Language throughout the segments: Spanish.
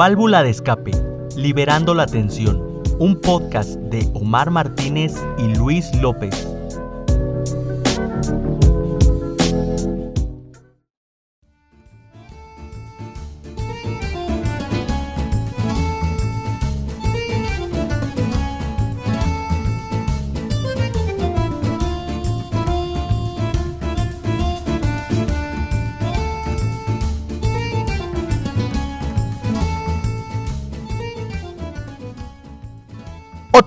Válvula de escape, liberando la tensión. Un podcast de Omar Martínez y Luis López.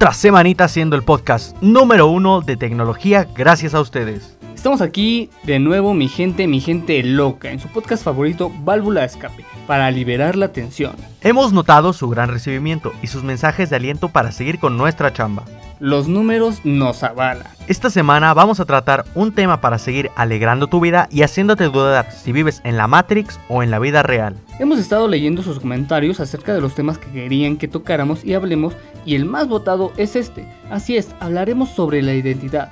Otra semanita haciendo el podcast número uno de tecnología gracias a ustedes. Estamos aquí de nuevo, mi gente, mi gente loca, en su podcast favorito, Válvula de Escape, para liberar la tensión. Hemos notado su gran recibimiento y sus mensajes de aliento para seguir con nuestra chamba. Los números nos avalan. Esta semana vamos a tratar un tema para seguir alegrando tu vida y haciéndote dudar si vives en la Matrix o en la vida real. Hemos estado leyendo sus comentarios acerca de los temas que querían que tocáramos y hablemos y el más votado es este. Así es, hablaremos sobre la identidad.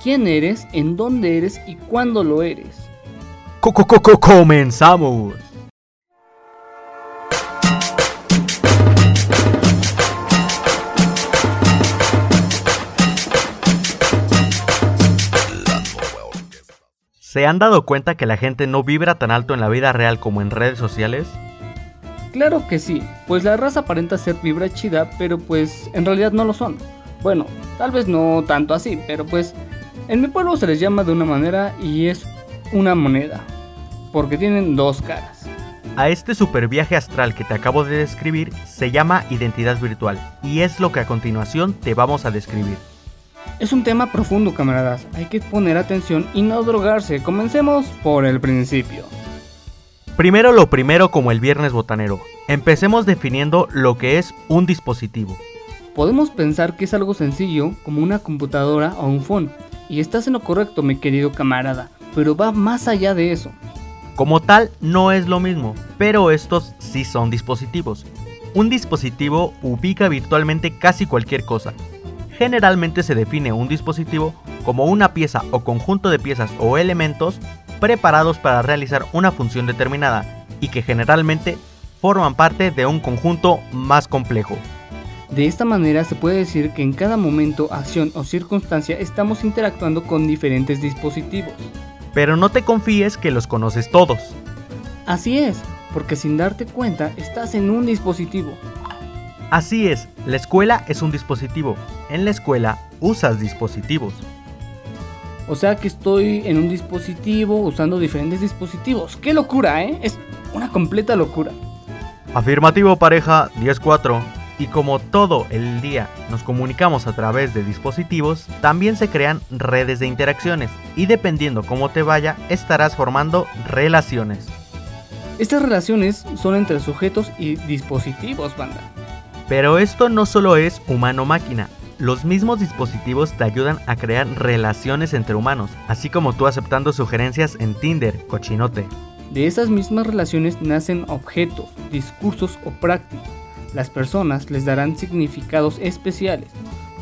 ¿Quién eres, en dónde eres y cuándo lo eres? ¡Co comenzamos! ¿Se han dado cuenta que la gente no vibra tan alto en la vida real como en redes sociales? Claro que sí, pues la raza aparenta ser vibra chida, pero pues en realidad no lo son. Bueno, tal vez no tanto así, pero pues en mi pueblo se les llama de una manera y es una moneda, porque tienen dos caras. A este super viaje astral que te acabo de describir se llama identidad virtual y es lo que a continuación te vamos a describir. Es un tema profundo, camaradas. Hay que poner atención y no drogarse. Comencemos por el principio. Primero lo primero como el viernes botanero. Empecemos definiendo lo que es un dispositivo. Podemos pensar que es algo sencillo como una computadora o un phone. Y estás en lo correcto, mi querido camarada. Pero va más allá de eso. Como tal, no es lo mismo, pero estos sí son dispositivos. Un dispositivo ubica virtualmente casi cualquier cosa. Generalmente se define un dispositivo como una pieza o conjunto de piezas o elementos preparados para realizar una función determinada y que generalmente forman parte de un conjunto más complejo. De esta manera se puede decir que en cada momento, acción o circunstancia estamos interactuando con diferentes dispositivos. Pero no te confíes que los conoces todos. Así es, porque sin darte cuenta estás en un dispositivo. Así es, la escuela es un dispositivo. En la escuela usas dispositivos. O sea que estoy en un dispositivo usando diferentes dispositivos. ¡Qué locura, eh! Es una completa locura. Afirmativo pareja 10-4. Y como todo el día nos comunicamos a través de dispositivos, también se crean redes de interacciones y dependiendo cómo te vaya, estarás formando relaciones. Estas relaciones son entre sujetos y dispositivos, banda. Pero esto no solo es humano-máquina, los mismos dispositivos te ayudan a crear relaciones entre humanos, así como tú aceptando sugerencias en Tinder, cochinote. De esas mismas relaciones nacen objetos, discursos o prácticas. Las personas les darán significados especiales,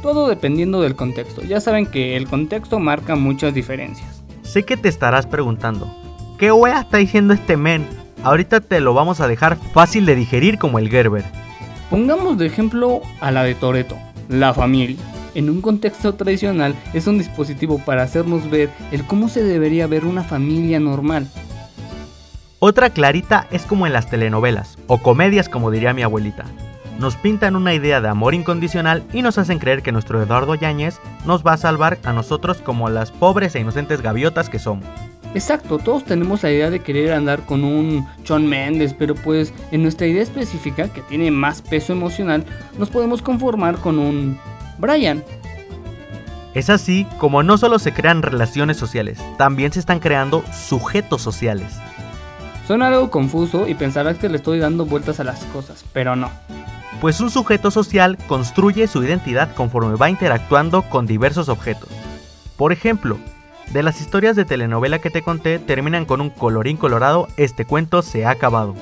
todo dependiendo del contexto. Ya saben que el contexto marca muchas diferencias. Sé que te estarás preguntando, ¿qué wea está diciendo este men? Ahorita te lo vamos a dejar fácil de digerir como el Gerber. Pongamos de ejemplo a la de Toreto. La familia. En un contexto tradicional es un dispositivo para hacernos ver el cómo se debería ver una familia normal. Otra clarita es como en las telenovelas, o comedias como diría mi abuelita. Nos pintan una idea de amor incondicional y nos hacen creer que nuestro Eduardo Yáñez nos va a salvar a nosotros como las pobres e inocentes gaviotas que somos. Exacto, todos tenemos la idea de querer andar con un John Mendes, pero pues en nuestra idea específica, que tiene más peso emocional, nos podemos conformar con un Brian. Es así como no solo se crean relaciones sociales, también se están creando sujetos sociales. Suena algo confuso y pensarás que le estoy dando vueltas a las cosas, pero no. Pues un sujeto social construye su identidad conforme va interactuando con diversos objetos. Por ejemplo, de las historias de telenovela que te conté terminan con un colorín colorado, este cuento se ha acabado.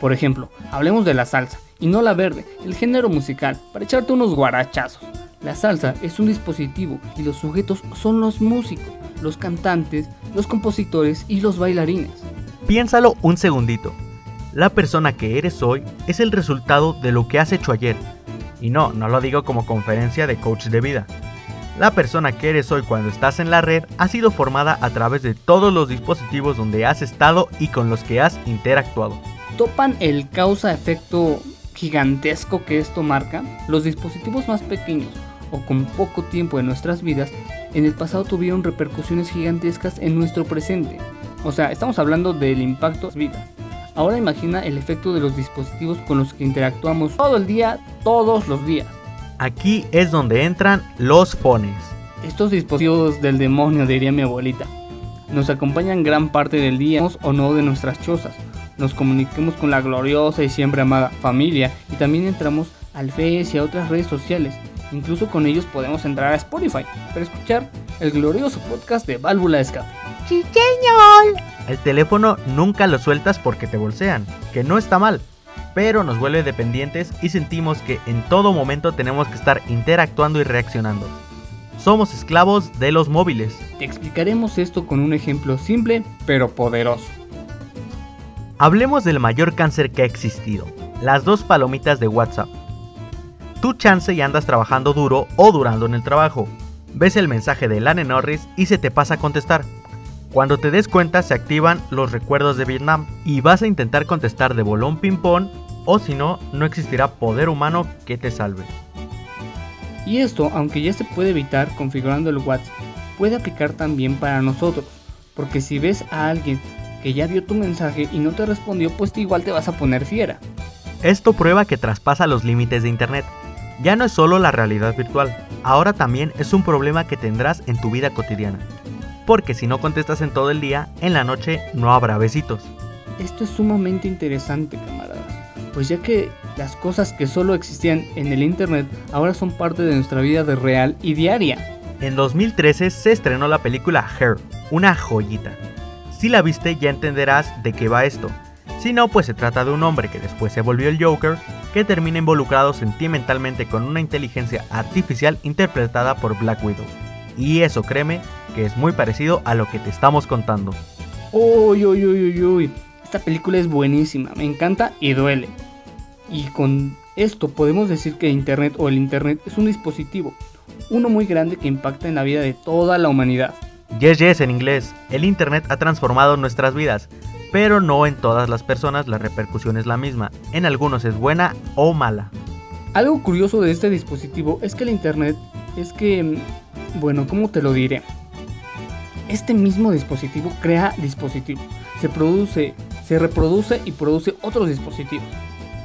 Por ejemplo, hablemos de la salsa, y no la verde, el género musical, para echarte unos guarachazos. La salsa es un dispositivo y los sujetos son los músicos, los cantantes, los compositores y los bailarines. Piénsalo un segundito. La persona que eres hoy es el resultado de lo que has hecho ayer. Y no, no lo digo como conferencia de coach de vida. La persona que eres hoy cuando estás en la red ha sido formada a través de todos los dispositivos donde has estado y con los que has interactuado. ¿Topan el causa-efecto gigantesco que esto marca? Los dispositivos más pequeños o con poco tiempo en nuestras vidas en el pasado tuvieron repercusiones gigantescas en nuestro presente. O sea, estamos hablando del impacto en vida. Ahora imagina el efecto de los dispositivos con los que interactuamos todo el día, todos los días. Aquí es donde entran los fones. Estos dispositivos del demonio, diría mi abuelita, nos acompañan gran parte del día o no de nuestras chozas. Nos comuniquemos con la gloriosa y siempre amada familia y también entramos al Face y a otras redes sociales. Incluso con ellos podemos entrar a Spotify para escuchar el glorioso podcast de Válvula de Escape. ¡Sí, señor! El teléfono nunca lo sueltas porque te bolsean, que no está mal pero nos vuelve dependientes y sentimos que en todo momento tenemos que estar interactuando y reaccionando. Somos esclavos de los móviles. Te explicaremos esto con un ejemplo simple pero poderoso. Hablemos del mayor cáncer que ha existido, las dos palomitas de WhatsApp. Tú chance y andas trabajando duro o durando en el trabajo. Ves el mensaje de Lane Norris y se te pasa a contestar. Cuando te des cuenta se activan los recuerdos de Vietnam y vas a intentar contestar de bolón ping-pong o si no, no existirá poder humano que te salve. Y esto, aunque ya se puede evitar configurando el WhatsApp, puede aplicar también para nosotros, porque si ves a alguien que ya vio tu mensaje y no te respondió, pues igual te vas a poner fiera. Esto prueba que traspasa los límites de Internet. Ya no es solo la realidad virtual, ahora también es un problema que tendrás en tu vida cotidiana. Porque si no contestas en todo el día, en la noche no habrá besitos. Esto es sumamente interesante, pues ya que las cosas que solo existían en el Internet ahora son parte de nuestra vida de real y diaria. En 2013 se estrenó la película Her, una joyita. Si la viste ya entenderás de qué va esto. Si no, pues se trata de un hombre que después se volvió el Joker, que termina involucrado sentimentalmente con una inteligencia artificial interpretada por Black Widow. Y eso créeme que es muy parecido a lo que te estamos contando. Uy, uy, uy, uy, uy. Esta película es buenísima, me encanta y duele. Y con esto podemos decir que Internet o el Internet es un dispositivo, uno muy grande que impacta en la vida de toda la humanidad. Yes, yes en inglés. El Internet ha transformado nuestras vidas, pero no en todas las personas la repercusión es la misma. En algunos es buena o mala. Algo curioso de este dispositivo es que el Internet es que, bueno, ¿cómo te lo diré? Este mismo dispositivo crea dispositivos, se produce, se reproduce y produce otros dispositivos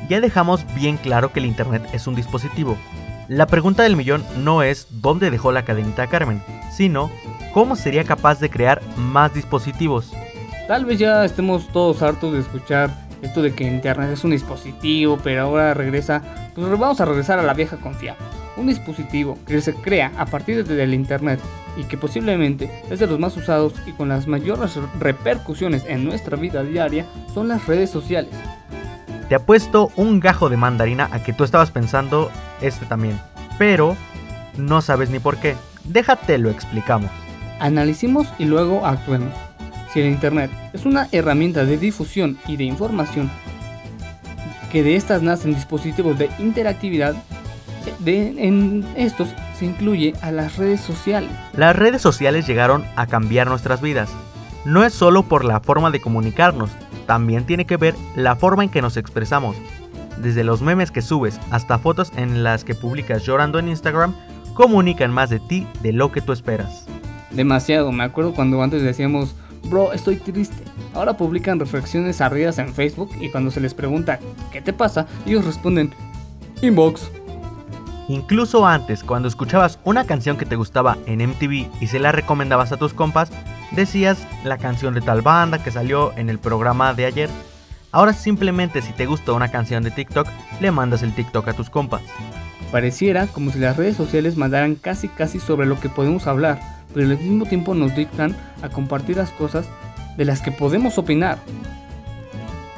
ya dejamos bien claro que el Internet es un dispositivo. La pregunta del millón no es dónde dejó la cadenita Carmen, sino cómo sería capaz de crear más dispositivos. Tal vez ya estemos todos hartos de escuchar esto de que Internet es un dispositivo, pero ahora regresa, pues vamos a regresar a la vieja confiable. Un dispositivo que se crea a partir del Internet y que posiblemente es de los más usados y con las mayores repercusiones en nuestra vida diaria son las redes sociales. Te apuesto un gajo de mandarina a que tú estabas pensando este también, pero no sabes ni por qué. Déjate lo explicamos. Analicemos y luego actuemos. Si el Internet es una herramienta de difusión y de información, que de estas nacen dispositivos de interactividad, de, en estos se incluye a las redes sociales. Las redes sociales llegaron a cambiar nuestras vidas. No es solo por la forma de comunicarnos, también tiene que ver la forma en que nos expresamos. Desde los memes que subes hasta fotos en las que publicas llorando en Instagram, comunican más de ti de lo que tú esperas. Demasiado, me acuerdo cuando antes decíamos, bro, estoy triste. Ahora publican reflexiones arridas en Facebook y cuando se les pregunta, ¿qué te pasa? Ellos responden, inbox. Incluso antes, cuando escuchabas una canción que te gustaba en MTV y se la recomendabas a tus compas, decías la canción de tal banda que salió en el programa de ayer. Ahora simplemente si te gusta una canción de TikTok, le mandas el TikTok a tus compas. Pareciera como si las redes sociales mandaran casi casi sobre lo que podemos hablar, pero al mismo tiempo nos dictan a compartir las cosas de las que podemos opinar.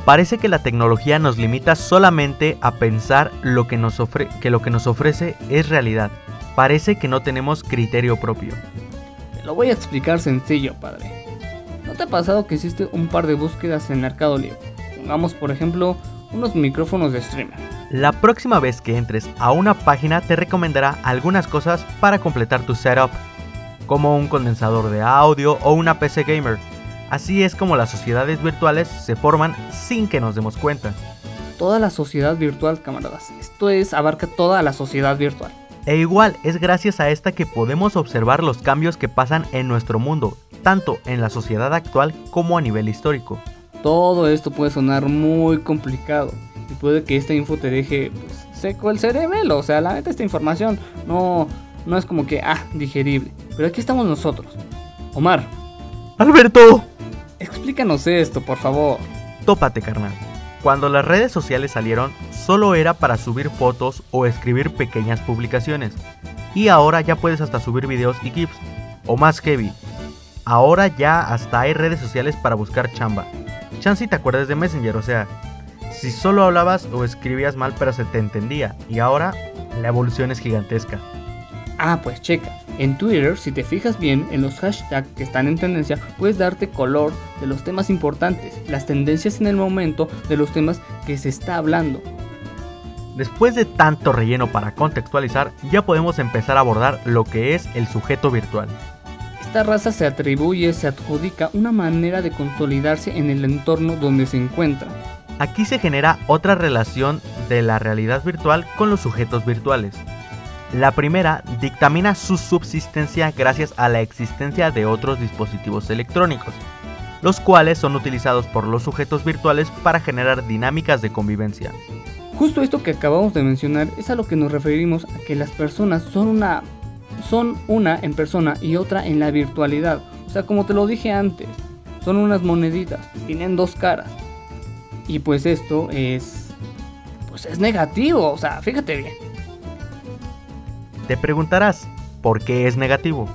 Parece que la tecnología nos limita solamente a pensar lo que, nos que lo que nos ofrece es realidad. Parece que no tenemos criterio propio. Lo voy a explicar sencillo, padre. ¿No te ha pasado que hiciste un par de búsquedas en Mercado Libre? Pongamos por ejemplo unos micrófonos de streamer. La próxima vez que entres a una página te recomendará algunas cosas para completar tu setup, como un condensador de audio o una PC gamer. Así es como las sociedades virtuales se forman sin que nos demos cuenta. Toda la sociedad virtual, camaradas. Esto es, abarca toda la sociedad virtual. E igual es gracias a esta que podemos observar los cambios que pasan en nuestro mundo, tanto en la sociedad actual como a nivel histórico. Todo esto puede sonar muy complicado y puede que esta info te deje pues, seco el cerebelo. O sea, la neta esta información no, no es como que, ah, digerible. Pero aquí estamos nosotros. Omar. Alberto. Explícanos esto, por favor. Tópate, carnal. Cuando las redes sociales salieron, solo era para subir fotos o escribir pequeñas publicaciones. Y ahora ya puedes hasta subir videos y GIFs. O más heavy. Ahora ya hasta hay redes sociales para buscar chamba. Chance te acuerdas de Messenger, o sea, si solo hablabas o escribías mal pero se te entendía. Y ahora la evolución es gigantesca. Ah, pues checa. En Twitter, si te fijas bien en los hashtags que están en tendencia, puedes darte color de los temas importantes, las tendencias en el momento de los temas que se está hablando. Después de tanto relleno para contextualizar, ya podemos empezar a abordar lo que es el sujeto virtual. Esta raza se atribuye, se adjudica una manera de consolidarse en el entorno donde se encuentra. Aquí se genera otra relación de la realidad virtual con los sujetos virtuales. La primera dictamina su subsistencia gracias a la existencia de otros dispositivos electrónicos, los cuales son utilizados por los sujetos virtuales para generar dinámicas de convivencia. Justo esto que acabamos de mencionar es a lo que nos referimos a que las personas son una son una en persona y otra en la virtualidad. O sea, como te lo dije antes, son unas moneditas, tienen dos caras. Y pues esto es pues es negativo, o sea, fíjate bien. Te preguntarás, ¿por qué es negativo?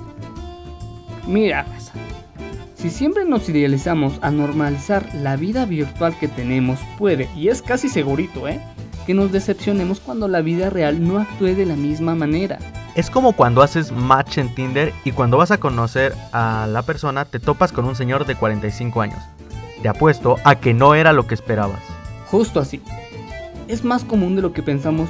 Mira, si siempre nos idealizamos a normalizar la vida virtual que tenemos, puede, y es casi segurito, ¿eh? Que nos decepcionemos cuando la vida real no actúe de la misma manera. Es como cuando haces match en Tinder y cuando vas a conocer a la persona te topas con un señor de 45 años. Te apuesto a que no era lo que esperabas. Justo así. Es más común de lo que pensamos,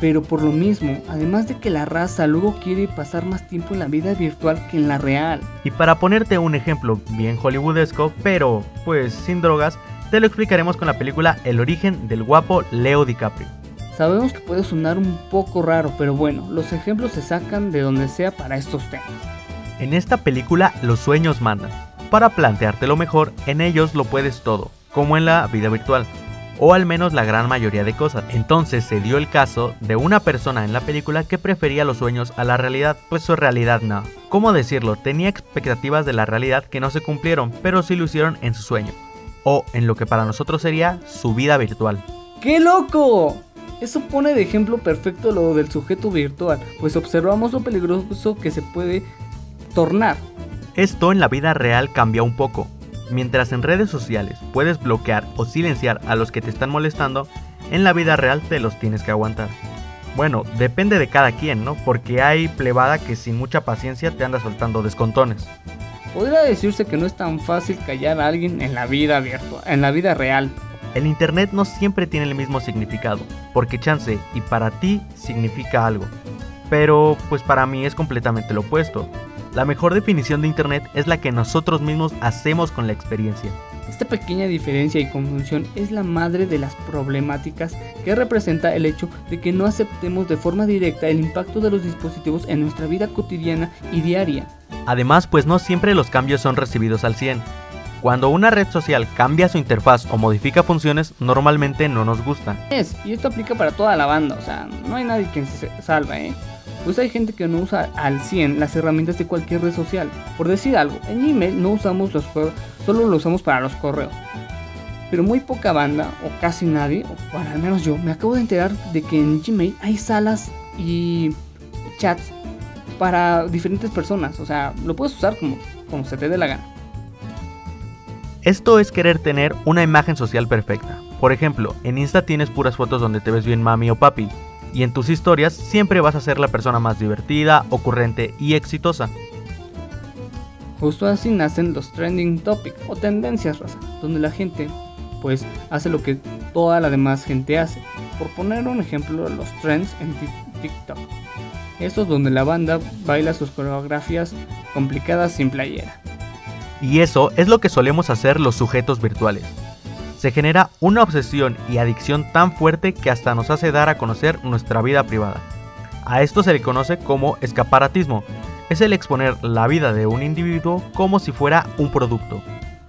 pero por lo mismo, además de que la raza luego quiere pasar más tiempo en la vida virtual que en la real. Y para ponerte un ejemplo bien hollywoodesco, pero pues sin drogas, te lo explicaremos con la película El origen del guapo Leo DiCaprio. Sabemos que puede sonar un poco raro, pero bueno, los ejemplos se sacan de donde sea para estos temas. En esta película los sueños mandan. Para planteártelo mejor, en ellos lo puedes todo, como en la vida virtual, o al menos la gran mayoría de cosas. Entonces se dio el caso de una persona en la película que prefería los sueños a la realidad, pues su realidad no. ¿Cómo decirlo? Tenía expectativas de la realidad que no se cumplieron, pero sí lo hicieron en su sueño o en lo que para nosotros sería su vida virtual. ¡Qué loco! Eso pone de ejemplo perfecto lo del sujeto virtual, pues observamos lo peligroso que se puede tornar. Esto en la vida real cambia un poco. Mientras en redes sociales puedes bloquear o silenciar a los que te están molestando, en la vida real te los tienes que aguantar. Bueno, depende de cada quien, ¿no? Porque hay plebada que sin mucha paciencia te anda soltando descontones. Podría decirse que no es tan fácil callar a alguien en la vida virtual, en la vida real. El internet no siempre tiene el mismo significado, porque chance y para ti significa algo. Pero pues para mí es completamente lo opuesto. La mejor definición de internet es la que nosotros mismos hacemos con la experiencia. Esta pequeña diferencia y confusión es la madre de las problemáticas que representa el hecho de que no aceptemos de forma directa el impacto de los dispositivos en nuestra vida cotidiana y diaria. Además, pues no siempre los cambios son recibidos al 100. Cuando una red social cambia su interfaz o modifica funciones, normalmente no nos gusta. Es, y esto aplica para toda la banda, o sea, no hay nadie que se salva, ¿eh? Pues hay gente que no usa al 100 las herramientas de cualquier red social. Por decir algo, en Gmail no usamos los correos, solo lo usamos para los correos. Pero muy poca banda, o casi nadie, o bueno, al menos yo, me acabo de enterar de que en Gmail hay salas y chats para diferentes personas. O sea, lo puedes usar como, como se te dé la gana. Esto es querer tener una imagen social perfecta. Por ejemplo, en Insta tienes puras fotos donde te ves bien mami o papi. Y en tus historias siempre vas a ser la persona más divertida, ocurrente y exitosa. Justo así nacen los trending topics o tendencias, raza, donde la gente pues hace lo que toda la demás gente hace. Por poner un ejemplo, los trends en TikTok. Estos donde la banda baila sus coreografías complicadas sin playera. Y eso es lo que solemos hacer los sujetos virtuales. Se genera una obsesión y adicción tan fuerte que hasta nos hace dar a conocer nuestra vida privada. A esto se le conoce como escaparatismo. Es el exponer la vida de un individuo como si fuera un producto.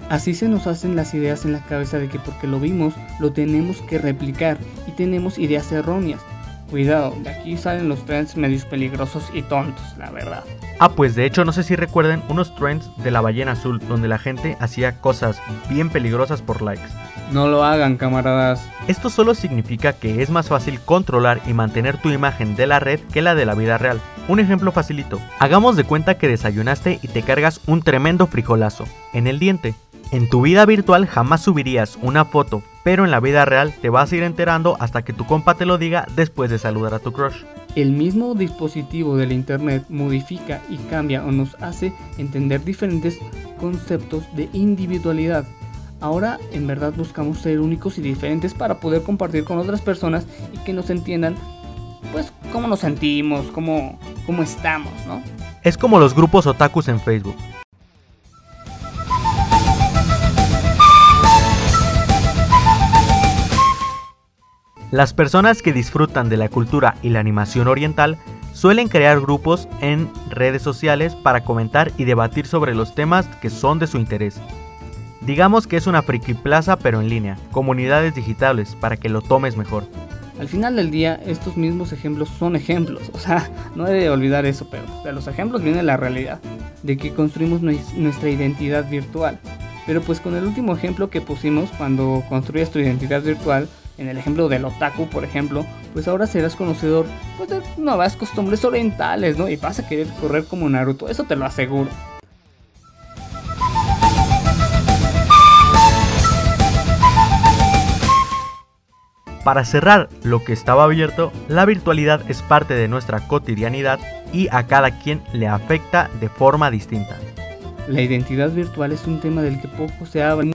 Así se nos hacen las ideas en la cabeza de que porque lo vimos, lo tenemos que replicar y tenemos ideas erróneas. Cuidado, de aquí salen los trends medios peligrosos y tontos, la verdad. Ah, pues de hecho no sé si recuerden unos trends de la ballena azul donde la gente hacía cosas bien peligrosas por likes. No lo hagan, camaradas. Esto solo significa que es más fácil controlar y mantener tu imagen de la red que la de la vida real. Un ejemplo facilito. Hagamos de cuenta que desayunaste y te cargas un tremendo frijolazo en el diente. En tu vida virtual jamás subirías una foto, pero en la vida real te vas a ir enterando hasta que tu compa te lo diga después de saludar a tu crush. El mismo dispositivo del Internet modifica y cambia o nos hace entender diferentes conceptos de individualidad. Ahora en verdad buscamos ser únicos y diferentes para poder compartir con otras personas y que nos entiendan pues cómo nos sentimos, cómo, cómo estamos, ¿no? Es como los grupos otakus en Facebook. Las personas que disfrutan de la cultura y la animación oriental suelen crear grupos en redes sociales para comentar y debatir sobre los temas que son de su interés. Digamos que es una friki plaza pero en línea, comunidades digitales para que lo tomes mejor. Al final del día, estos mismos ejemplos son ejemplos, o sea, no debe olvidar eso, pero de los ejemplos viene la realidad, de que construimos nuestra identidad virtual. Pero pues con el último ejemplo que pusimos, cuando construyes tu identidad virtual, en el ejemplo del otaku, por ejemplo, pues ahora serás conocedor pues, de nuevas costumbres orientales, ¿no? Y vas a querer correr como Naruto, eso te lo aseguro. Para cerrar lo que estaba abierto, la virtualidad es parte de nuestra cotidianidad y a cada quien le afecta de forma distinta. La identidad virtual es un tema del que poco se habla.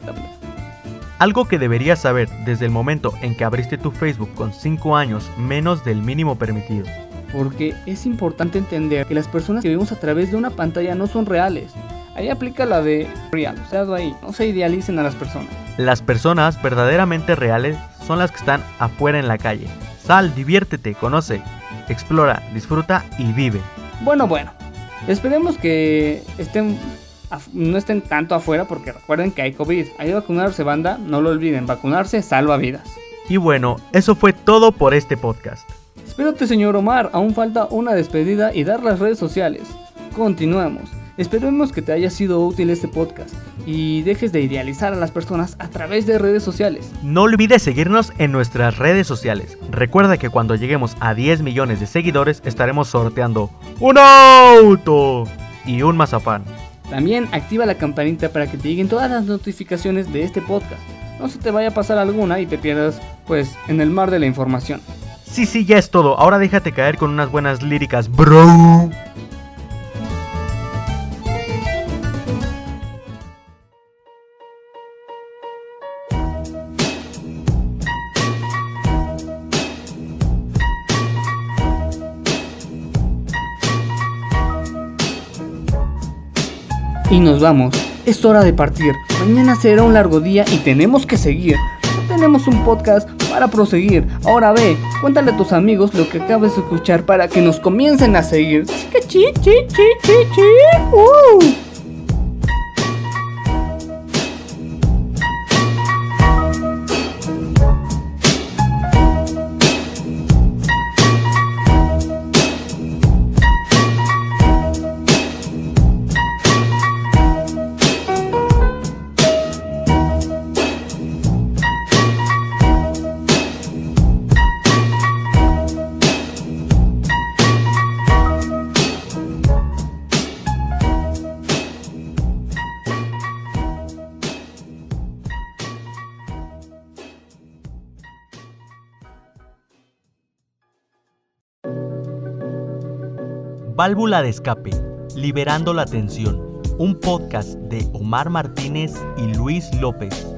Algo que deberías saber desde el momento en que abriste tu Facebook con 5 años menos del mínimo permitido. Porque es importante entender que las personas que vemos a través de una pantalla no son reales. Ahí aplica la de real, o sea, ahí, no se idealicen a las personas. Las personas verdaderamente reales son las que están afuera en la calle. Sal, diviértete, conoce, explora, disfruta y vive. Bueno, bueno, esperemos que estén no estén tanto afuera porque recuerden que hay COVID. Hay que vacunarse, banda, no lo olviden, vacunarse salva vidas. Y bueno, eso fue todo por este podcast. Espérate, señor Omar, aún falta una despedida y dar las redes sociales. Continuamos. Esperemos que te haya sido útil este podcast y dejes de idealizar a las personas a través de redes sociales. No olvides seguirnos en nuestras redes sociales. Recuerda que cuando lleguemos a 10 millones de seguidores estaremos sorteando un auto y un mazapán. También activa la campanita para que te lleguen todas las notificaciones de este podcast. No se te vaya a pasar alguna y te pierdas, pues, en el mar de la información. Sí, sí, ya es todo. Ahora déjate caer con unas buenas líricas, bro. Y nos vamos. Es hora de partir. Mañana será un largo día y tenemos que seguir. tenemos un podcast para proseguir. Ahora ve, cuéntale a tus amigos lo que acabas de escuchar para que nos comiencen a seguir. Chi, chi, chi, chi, chi. Uh. Válvula de escape, liberando la tensión. Un podcast de Omar Martínez y Luis López.